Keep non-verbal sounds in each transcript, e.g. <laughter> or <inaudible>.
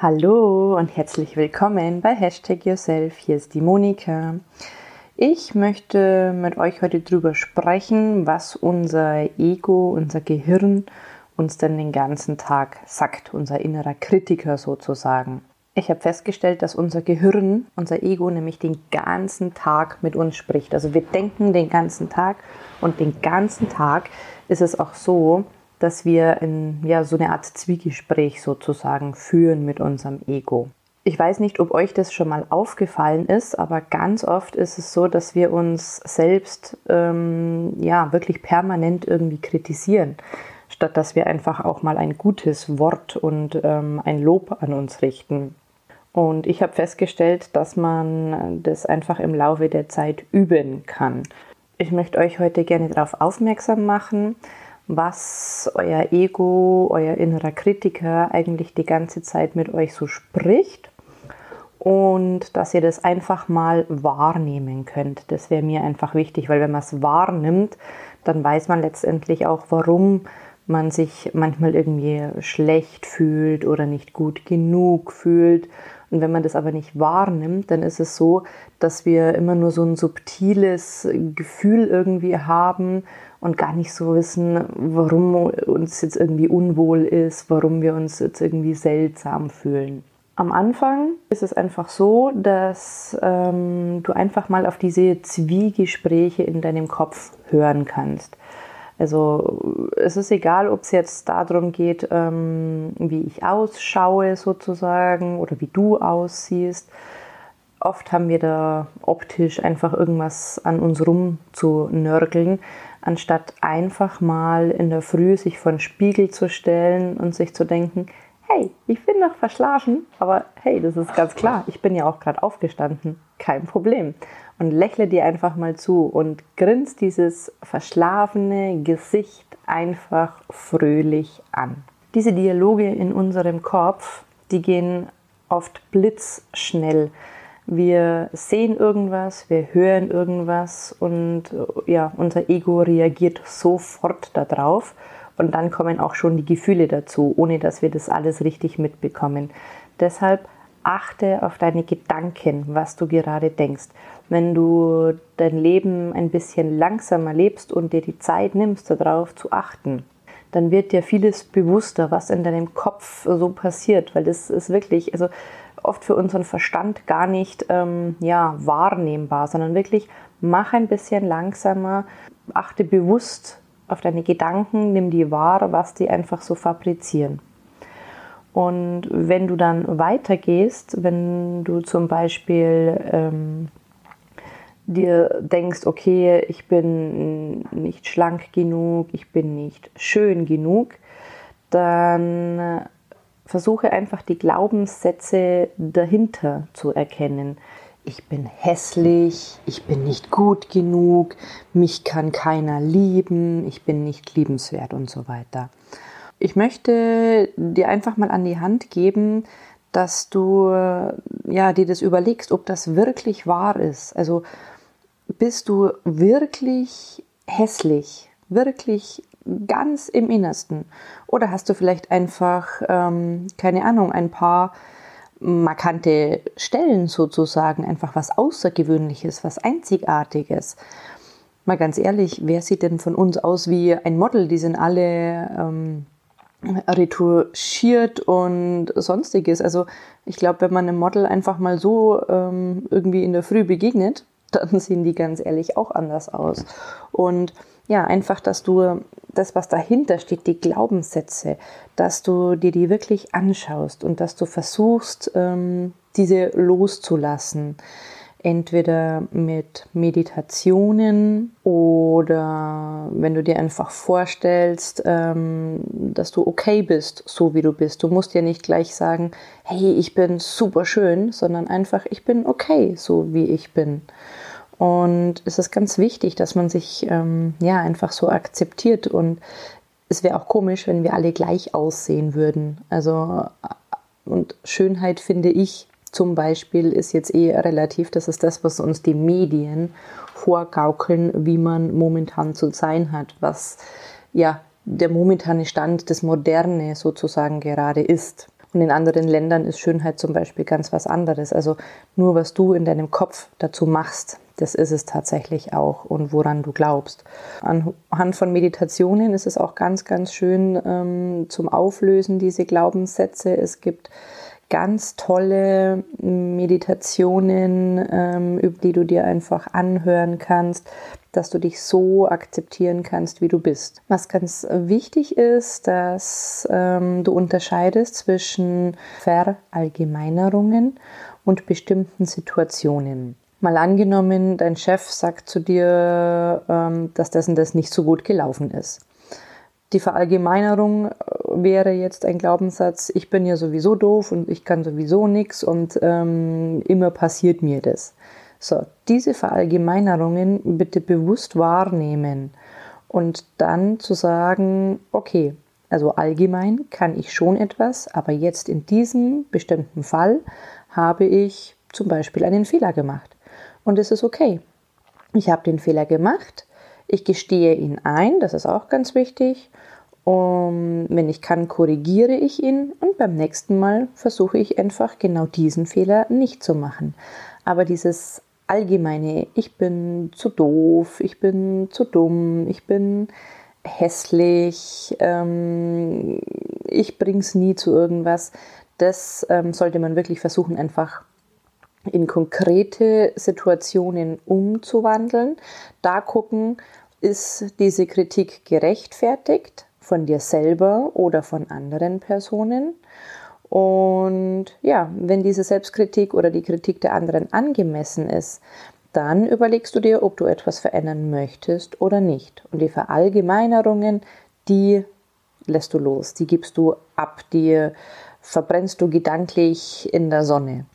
Hallo und herzlich willkommen bei Hashtag Yourself. Hier ist die Monika. Ich möchte mit euch heute darüber sprechen, was unser Ego, unser Gehirn uns denn den ganzen Tag sagt, unser innerer Kritiker sozusagen. Ich habe festgestellt, dass unser Gehirn, unser Ego nämlich den ganzen Tag mit uns spricht. Also wir denken den ganzen Tag und den ganzen Tag ist es auch so, dass wir in, ja, so eine Art Zwiegespräch sozusagen führen mit unserem Ego. Ich weiß nicht, ob euch das schon mal aufgefallen ist, aber ganz oft ist es so, dass wir uns selbst ähm, ja wirklich permanent irgendwie kritisieren, statt dass wir einfach auch mal ein gutes Wort und ähm, ein Lob an uns richten. Und ich habe festgestellt, dass man das einfach im Laufe der Zeit üben kann. Ich möchte euch heute gerne darauf aufmerksam machen, was euer Ego, euer innerer Kritiker eigentlich die ganze Zeit mit euch so spricht und dass ihr das einfach mal wahrnehmen könnt. Das wäre mir einfach wichtig, weil wenn man es wahrnimmt, dann weiß man letztendlich auch, warum man sich manchmal irgendwie schlecht fühlt oder nicht gut genug fühlt. Und wenn man das aber nicht wahrnimmt, dann ist es so, dass wir immer nur so ein subtiles Gefühl irgendwie haben und gar nicht so wissen, warum uns jetzt irgendwie unwohl ist, warum wir uns jetzt irgendwie seltsam fühlen. Am Anfang ist es einfach so, dass ähm, du einfach mal auf diese Zwiegespräche in deinem Kopf hören kannst. Also es ist egal, ob es jetzt darum geht, ähm, wie ich ausschaue sozusagen oder wie du aussiehst. Oft haben wir da optisch einfach irgendwas an uns rum zu nörgeln anstatt einfach mal in der Früh sich vor den Spiegel zu stellen und sich zu denken, hey, ich bin noch verschlafen, aber hey, das ist ganz klar, ich bin ja auch gerade aufgestanden, kein Problem. Und lächle dir einfach mal zu und grinst dieses verschlafene Gesicht einfach fröhlich an. Diese Dialoge in unserem Kopf, die gehen oft blitzschnell. Wir sehen irgendwas, wir hören irgendwas und ja, unser Ego reagiert sofort darauf und dann kommen auch schon die Gefühle dazu, ohne dass wir das alles richtig mitbekommen. Deshalb achte auf deine Gedanken, was du gerade denkst. Wenn du dein Leben ein bisschen langsamer lebst und dir die Zeit nimmst, darauf zu achten, dann wird dir vieles bewusster, was in deinem Kopf so passiert, weil das ist wirklich, also oft für unseren Verstand gar nicht ähm, ja, wahrnehmbar, sondern wirklich mach ein bisschen langsamer, achte bewusst auf deine Gedanken, nimm die wahr, was die einfach so fabrizieren. Und wenn du dann weitergehst, wenn du zum Beispiel ähm, dir denkst, okay, ich bin nicht schlank genug, ich bin nicht schön genug, dann versuche einfach die Glaubenssätze dahinter zu erkennen. Ich bin hässlich, ich bin nicht gut genug, mich kann keiner lieben, ich bin nicht liebenswert und so weiter. Ich möchte dir einfach mal an die Hand geben, dass du ja, dir das überlegst, ob das wirklich wahr ist. Also bist du wirklich hässlich, wirklich ganz im Innersten? Oder hast du vielleicht einfach, ähm, keine Ahnung, ein paar markante Stellen sozusagen, einfach was Außergewöhnliches, was Einzigartiges? Mal ganz ehrlich, wer sieht denn von uns aus wie ein Model? Die sind alle ähm, retuschiert und sonstiges. Also ich glaube, wenn man einem Model einfach mal so ähm, irgendwie in der Früh begegnet, <laughs> dann sehen die ganz ehrlich auch anders aus. Und ja, einfach, dass du das, was dahinter steht, die Glaubenssätze, dass du dir die wirklich anschaust und dass du versuchst, ähm, diese loszulassen. entweder mit Meditationen oder wenn du dir einfach vorstellst, ähm, dass du okay bist, so wie du bist. Du musst ja nicht gleich sagen, hey, ich bin super schön, sondern einfach, ich bin okay, so wie ich bin. Und es ist ganz wichtig, dass man sich ähm, ja einfach so akzeptiert. Und es wäre auch komisch, wenn wir alle gleich aussehen würden. Also und Schönheit finde ich zum Beispiel ist jetzt eh relativ. Das ist das, was uns die Medien vorgaukeln, wie man momentan zu sein hat, was ja der momentane Stand des Moderne sozusagen gerade ist. Und in anderen Ländern ist Schönheit zum Beispiel ganz was anderes. Also nur was du in deinem Kopf dazu machst, das ist es tatsächlich auch und woran du glaubst. Anhand von Meditationen ist es auch ganz, ganz schön ähm, zum Auflösen diese Glaubenssätze. Es gibt ganz tolle Meditationen, ähm, die du dir einfach anhören kannst, dass du dich so akzeptieren kannst, wie du bist. Was ganz wichtig ist, dass ähm, du unterscheidest zwischen Verallgemeinerungen und bestimmten Situationen. Mal angenommen, dein Chef sagt zu dir, ähm, dass das und das nicht so gut gelaufen ist. Die Verallgemeinerung äh, wäre jetzt ein Glaubenssatz, ich bin ja sowieso doof und ich kann sowieso nichts und ähm, immer passiert mir das. So, diese Verallgemeinerungen bitte bewusst wahrnehmen und dann zu sagen, okay, also allgemein kann ich schon etwas, aber jetzt in diesem bestimmten Fall habe ich zum Beispiel einen Fehler gemacht. Und es ist okay. Ich habe den Fehler gemacht, ich gestehe ihn ein, das ist auch ganz wichtig. Um, wenn ich kann, korrigiere ich ihn und beim nächsten Mal versuche ich einfach genau diesen Fehler nicht zu machen. Aber dieses allgemeine, ich bin zu doof, ich bin zu dumm, ich bin hässlich, ähm, ich bring's nie zu irgendwas, das ähm, sollte man wirklich versuchen, einfach in konkrete Situationen umzuwandeln. Da gucken, ist diese Kritik gerechtfertigt von dir selber oder von anderen Personen? Und ja, wenn diese Selbstkritik oder die Kritik der anderen angemessen ist, dann überlegst du dir, ob du etwas verändern möchtest oder nicht. Und die Verallgemeinerungen, die lässt du los, die gibst du ab, die verbrennst du gedanklich in der Sonne.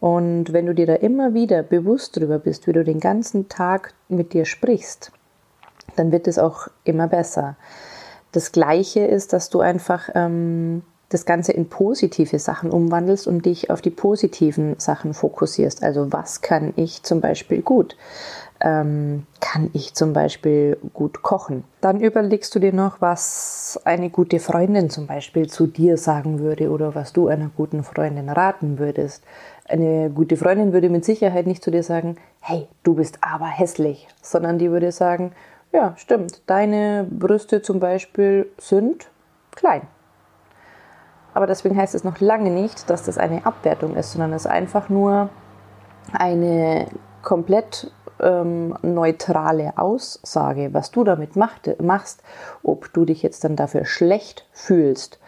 Und wenn du dir da immer wieder bewusst darüber bist, wie du den ganzen Tag mit dir sprichst, dann wird es auch immer besser. Das Gleiche ist, dass du einfach ähm, das Ganze in positive Sachen umwandelst und dich auf die positiven Sachen fokussierst. Also was kann ich zum Beispiel gut? Ähm, kann ich zum Beispiel gut kochen? Dann überlegst du dir noch, was eine gute Freundin zum Beispiel zu dir sagen würde oder was du einer guten Freundin raten würdest. Eine gute Freundin würde mit Sicherheit nicht zu dir sagen, hey, du bist aber hässlich, sondern die würde sagen, ja, stimmt, deine Brüste zum Beispiel sind klein. Aber deswegen heißt es noch lange nicht, dass das eine Abwertung ist, sondern es ist einfach nur eine komplett ähm, neutrale Aussage, was du damit macht, machst, ob du dich jetzt dann dafür schlecht fühlst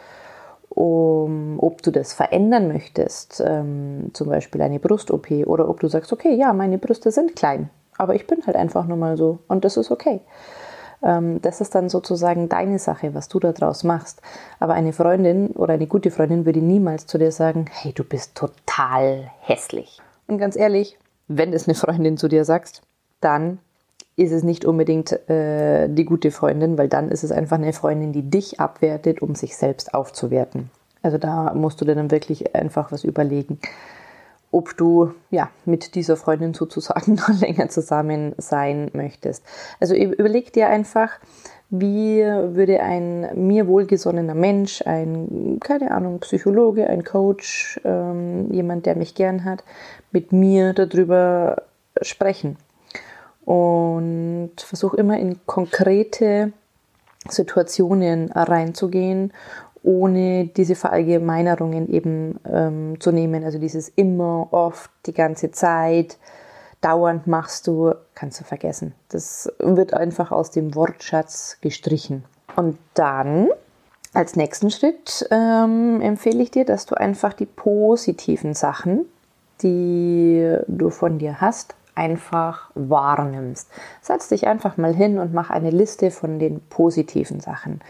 um, ob du das verändern möchtest, ähm, zum Beispiel eine Brust-OP, oder ob du sagst, okay, ja, meine Brüste sind klein, aber ich bin halt einfach nur mal so und das ist okay. Ähm, das ist dann sozusagen deine Sache, was du daraus machst. Aber eine Freundin oder eine gute Freundin würde niemals zu dir sagen, hey, du bist total hässlich. Und ganz ehrlich, wenn es eine Freundin zu dir sagst, dann ist es nicht unbedingt äh, die gute Freundin, weil dann ist es einfach eine Freundin, die dich abwertet, um sich selbst aufzuwerten. Also da musst du dir dann wirklich einfach was überlegen, ob du ja mit dieser Freundin sozusagen <laughs> noch länger zusammen sein möchtest. Also überleg dir einfach, wie würde ein mir wohlgesonnener Mensch, ein, keine Ahnung, Psychologe, ein Coach, ähm, jemand, der mich gern hat, mit mir darüber sprechen und versuche immer in konkrete Situationen reinzugehen, ohne diese Verallgemeinerungen eben ähm, zu nehmen. Also dieses immer, oft, die ganze Zeit, dauernd machst du, kannst du vergessen. Das wird einfach aus dem Wortschatz gestrichen. Und dann als nächsten Schritt ähm, empfehle ich dir, dass du einfach die positiven Sachen die du von dir hast, einfach wahrnimmst. Setz dich einfach mal hin und mach eine Liste von den positiven Sachen.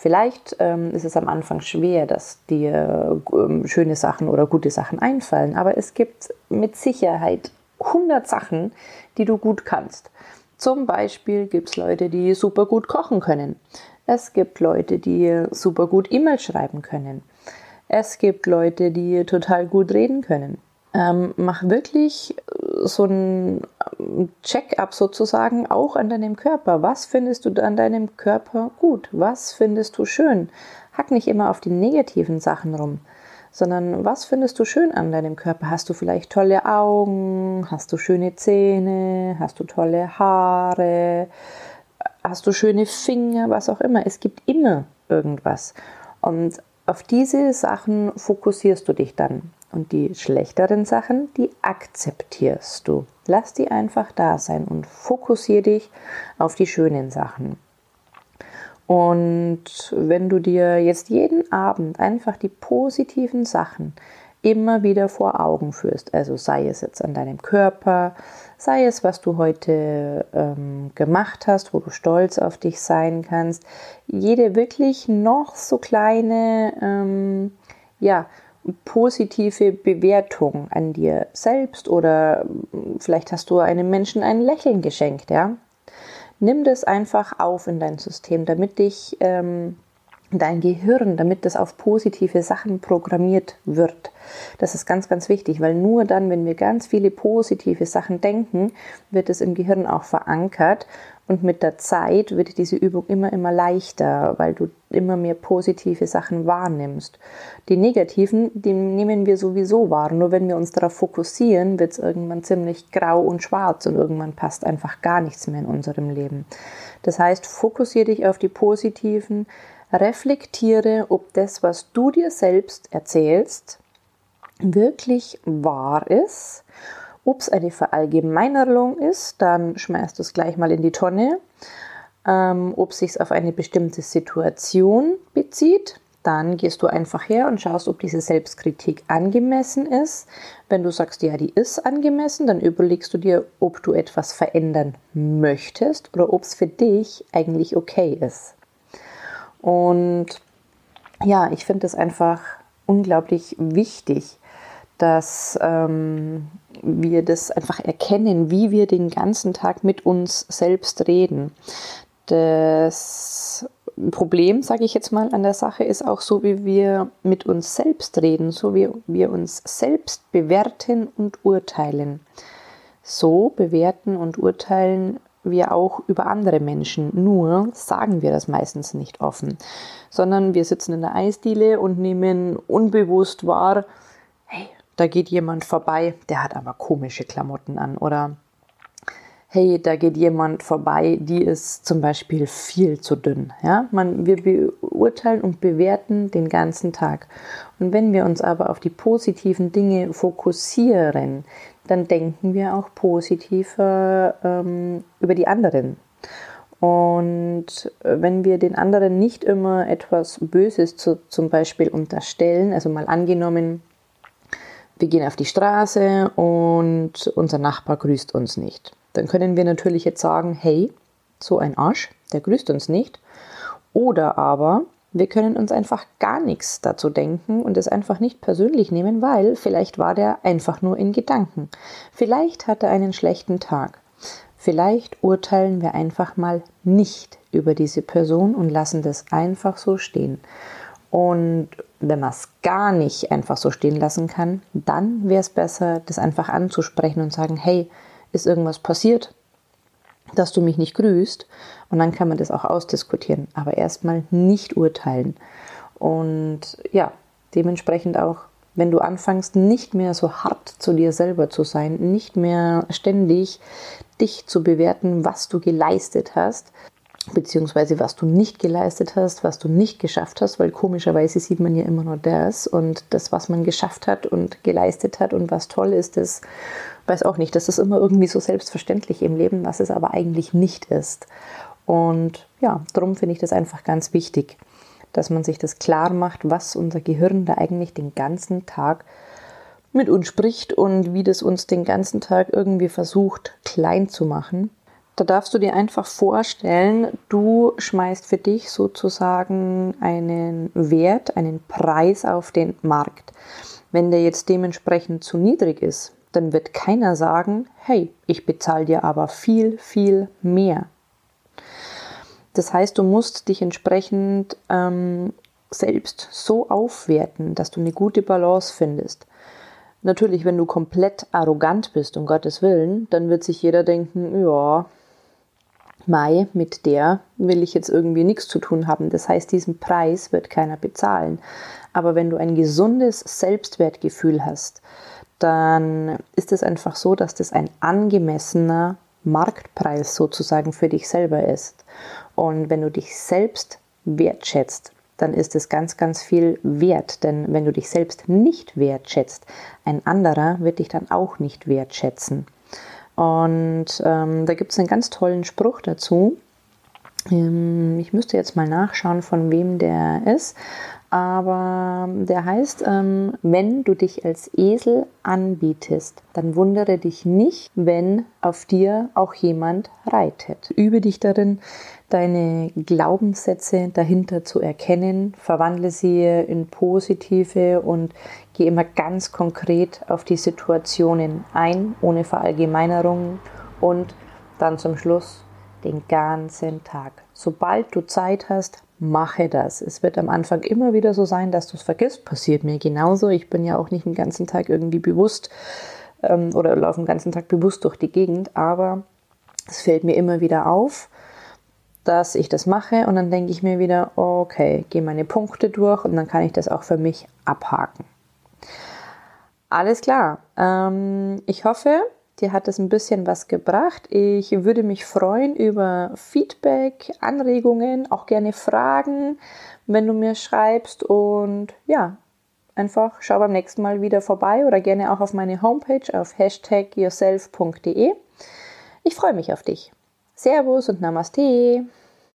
Vielleicht ähm, ist es am Anfang schwer, dass dir ähm, schöne Sachen oder gute Sachen einfallen, aber es gibt mit Sicherheit 100 Sachen, die du gut kannst. Zum Beispiel gibt es Leute, die super gut kochen können. Es gibt Leute, die super gut E-Mails schreiben können. Es gibt Leute, die total gut reden können. Ähm, mach wirklich so ein Check-up sozusagen auch an deinem Körper. Was findest du an deinem Körper gut? Was findest du schön? Hack nicht immer auf die negativen Sachen rum, sondern was findest du schön an deinem Körper? Hast du vielleicht tolle Augen? Hast du schöne Zähne? Hast du tolle Haare? Hast du schöne Finger? Was auch immer. Es gibt immer irgendwas. Und auf diese Sachen fokussierst du dich dann. Und die schlechteren Sachen, die akzeptierst du. Lass die einfach da sein und fokussiere dich auf die schönen Sachen. Und wenn du dir jetzt jeden Abend einfach die positiven Sachen immer wieder vor Augen führst, also sei es jetzt an deinem Körper, sei es, was du heute ähm, gemacht hast, wo du stolz auf dich sein kannst, jede wirklich noch so kleine, ähm, ja, positive Bewertung an dir selbst oder vielleicht hast du einem Menschen ein Lächeln geschenkt, ja, nimm das einfach auf in dein System, damit dich ähm, dein Gehirn, damit das auf positive Sachen programmiert wird. Das ist ganz, ganz wichtig, weil nur dann, wenn wir ganz viele positive Sachen denken, wird es im Gehirn auch verankert und mit der Zeit wird diese Übung immer, immer leichter, weil du immer mehr positive Sachen wahrnimmst. Die negativen, die nehmen wir sowieso wahr. Nur wenn wir uns darauf fokussieren, wird es irgendwann ziemlich grau und schwarz und irgendwann passt einfach gar nichts mehr in unserem Leben. Das heißt, fokussiere dich auf die positiven, reflektiere, ob das, was du dir selbst erzählst, wirklich wahr ist ob es eine Verallgemeinerung ist, dann schmeißt du es gleich mal in die Tonne. Ähm, ob es sich auf eine bestimmte Situation bezieht, dann gehst du einfach her und schaust, ob diese Selbstkritik angemessen ist. Wenn du sagst, ja, die ist angemessen, dann überlegst du dir, ob du etwas verändern möchtest oder ob es für dich eigentlich okay ist. Und ja, ich finde es einfach unglaublich wichtig, dass ähm, wir das einfach erkennen, wie wir den ganzen Tag mit uns selbst reden. Das Problem, sage ich jetzt mal, an der Sache ist auch so, wie wir mit uns selbst reden, so wie wir uns selbst bewerten und urteilen. So bewerten und urteilen wir auch über andere Menschen. Nur sagen wir das meistens nicht offen, sondern wir sitzen in der Eisdiele und nehmen unbewusst wahr, da geht jemand vorbei, der hat aber komische Klamotten an. Oder hey, da geht jemand vorbei, die ist zum Beispiel viel zu dünn. Ja? Man, wir beurteilen und bewerten den ganzen Tag. Und wenn wir uns aber auf die positiven Dinge fokussieren, dann denken wir auch positiver ähm, über die anderen. Und wenn wir den anderen nicht immer etwas Böses zu, zum Beispiel unterstellen, also mal angenommen, wir gehen auf die Straße und unser Nachbar grüßt uns nicht. Dann können wir natürlich jetzt sagen, hey, so ein Arsch, der grüßt uns nicht. Oder aber wir können uns einfach gar nichts dazu denken und es einfach nicht persönlich nehmen, weil vielleicht war der einfach nur in Gedanken. Vielleicht hat er einen schlechten Tag. Vielleicht urteilen wir einfach mal nicht über diese Person und lassen das einfach so stehen. Und wenn man es gar nicht einfach so stehen lassen kann, dann wäre es besser, das einfach anzusprechen und sagen, hey, ist irgendwas passiert, dass du mich nicht grüßt? Und dann kann man das auch ausdiskutieren, aber erstmal nicht urteilen. Und ja, dementsprechend auch, wenn du anfängst, nicht mehr so hart zu dir selber zu sein, nicht mehr ständig dich zu bewerten, was du geleistet hast, beziehungsweise was du nicht geleistet hast, was du nicht geschafft hast, weil komischerweise sieht man ja immer nur das und das, was man geschafft hat und geleistet hat und was toll ist, das weiß auch nicht. Das ist immer irgendwie so selbstverständlich im Leben, was es aber eigentlich nicht ist. Und ja, darum finde ich das einfach ganz wichtig, dass man sich das klar macht, was unser Gehirn da eigentlich den ganzen Tag mit uns spricht und wie das uns den ganzen Tag irgendwie versucht klein zu machen. Da darfst du dir einfach vorstellen, du schmeißt für dich sozusagen einen Wert, einen Preis auf den Markt. Wenn der jetzt dementsprechend zu niedrig ist, dann wird keiner sagen, hey, ich bezahle dir aber viel, viel mehr. Das heißt, du musst dich entsprechend ähm, selbst so aufwerten, dass du eine gute Balance findest. Natürlich, wenn du komplett arrogant bist, um Gottes Willen, dann wird sich jeder denken, ja, Mai, mit der will ich jetzt irgendwie nichts zu tun haben. Das heißt, diesen Preis wird keiner bezahlen. Aber wenn du ein gesundes Selbstwertgefühl hast, dann ist es einfach so, dass das ein angemessener Marktpreis sozusagen für dich selber ist. Und wenn du dich selbst wertschätzt, dann ist es ganz, ganz viel wert. Denn wenn du dich selbst nicht wertschätzt, ein anderer wird dich dann auch nicht wertschätzen. Und ähm, da gibt es einen ganz tollen Spruch dazu. Ähm, ich müsste jetzt mal nachschauen, von wem der ist aber der heißt, ähm, wenn du dich als Esel anbietest, dann wundere dich nicht, wenn auf dir auch jemand reitet. Übe dich darin, deine Glaubenssätze dahinter zu erkennen, verwandle sie in positive und geh immer ganz konkret auf die Situationen ein, ohne Verallgemeinerung und dann zum Schluss den ganzen Tag. Sobald du Zeit hast, mache das. Es wird am Anfang immer wieder so sein, dass du es vergisst. Passiert mir genauso. Ich bin ja auch nicht den ganzen Tag irgendwie bewusst ähm, oder laufe den ganzen Tag bewusst durch die Gegend, aber es fällt mir immer wieder auf, dass ich das mache und dann denke ich mir wieder, okay, gehe meine Punkte durch und dann kann ich das auch für mich abhaken. Alles klar. Ähm, ich hoffe, Dir hat es ein bisschen was gebracht. Ich würde mich freuen über Feedback, Anregungen, auch gerne Fragen, wenn du mir schreibst. Und ja, einfach schau beim nächsten Mal wieder vorbei oder gerne auch auf meine Homepage auf hashtagyourself.de. Ich freue mich auf dich. Servus und Namaste.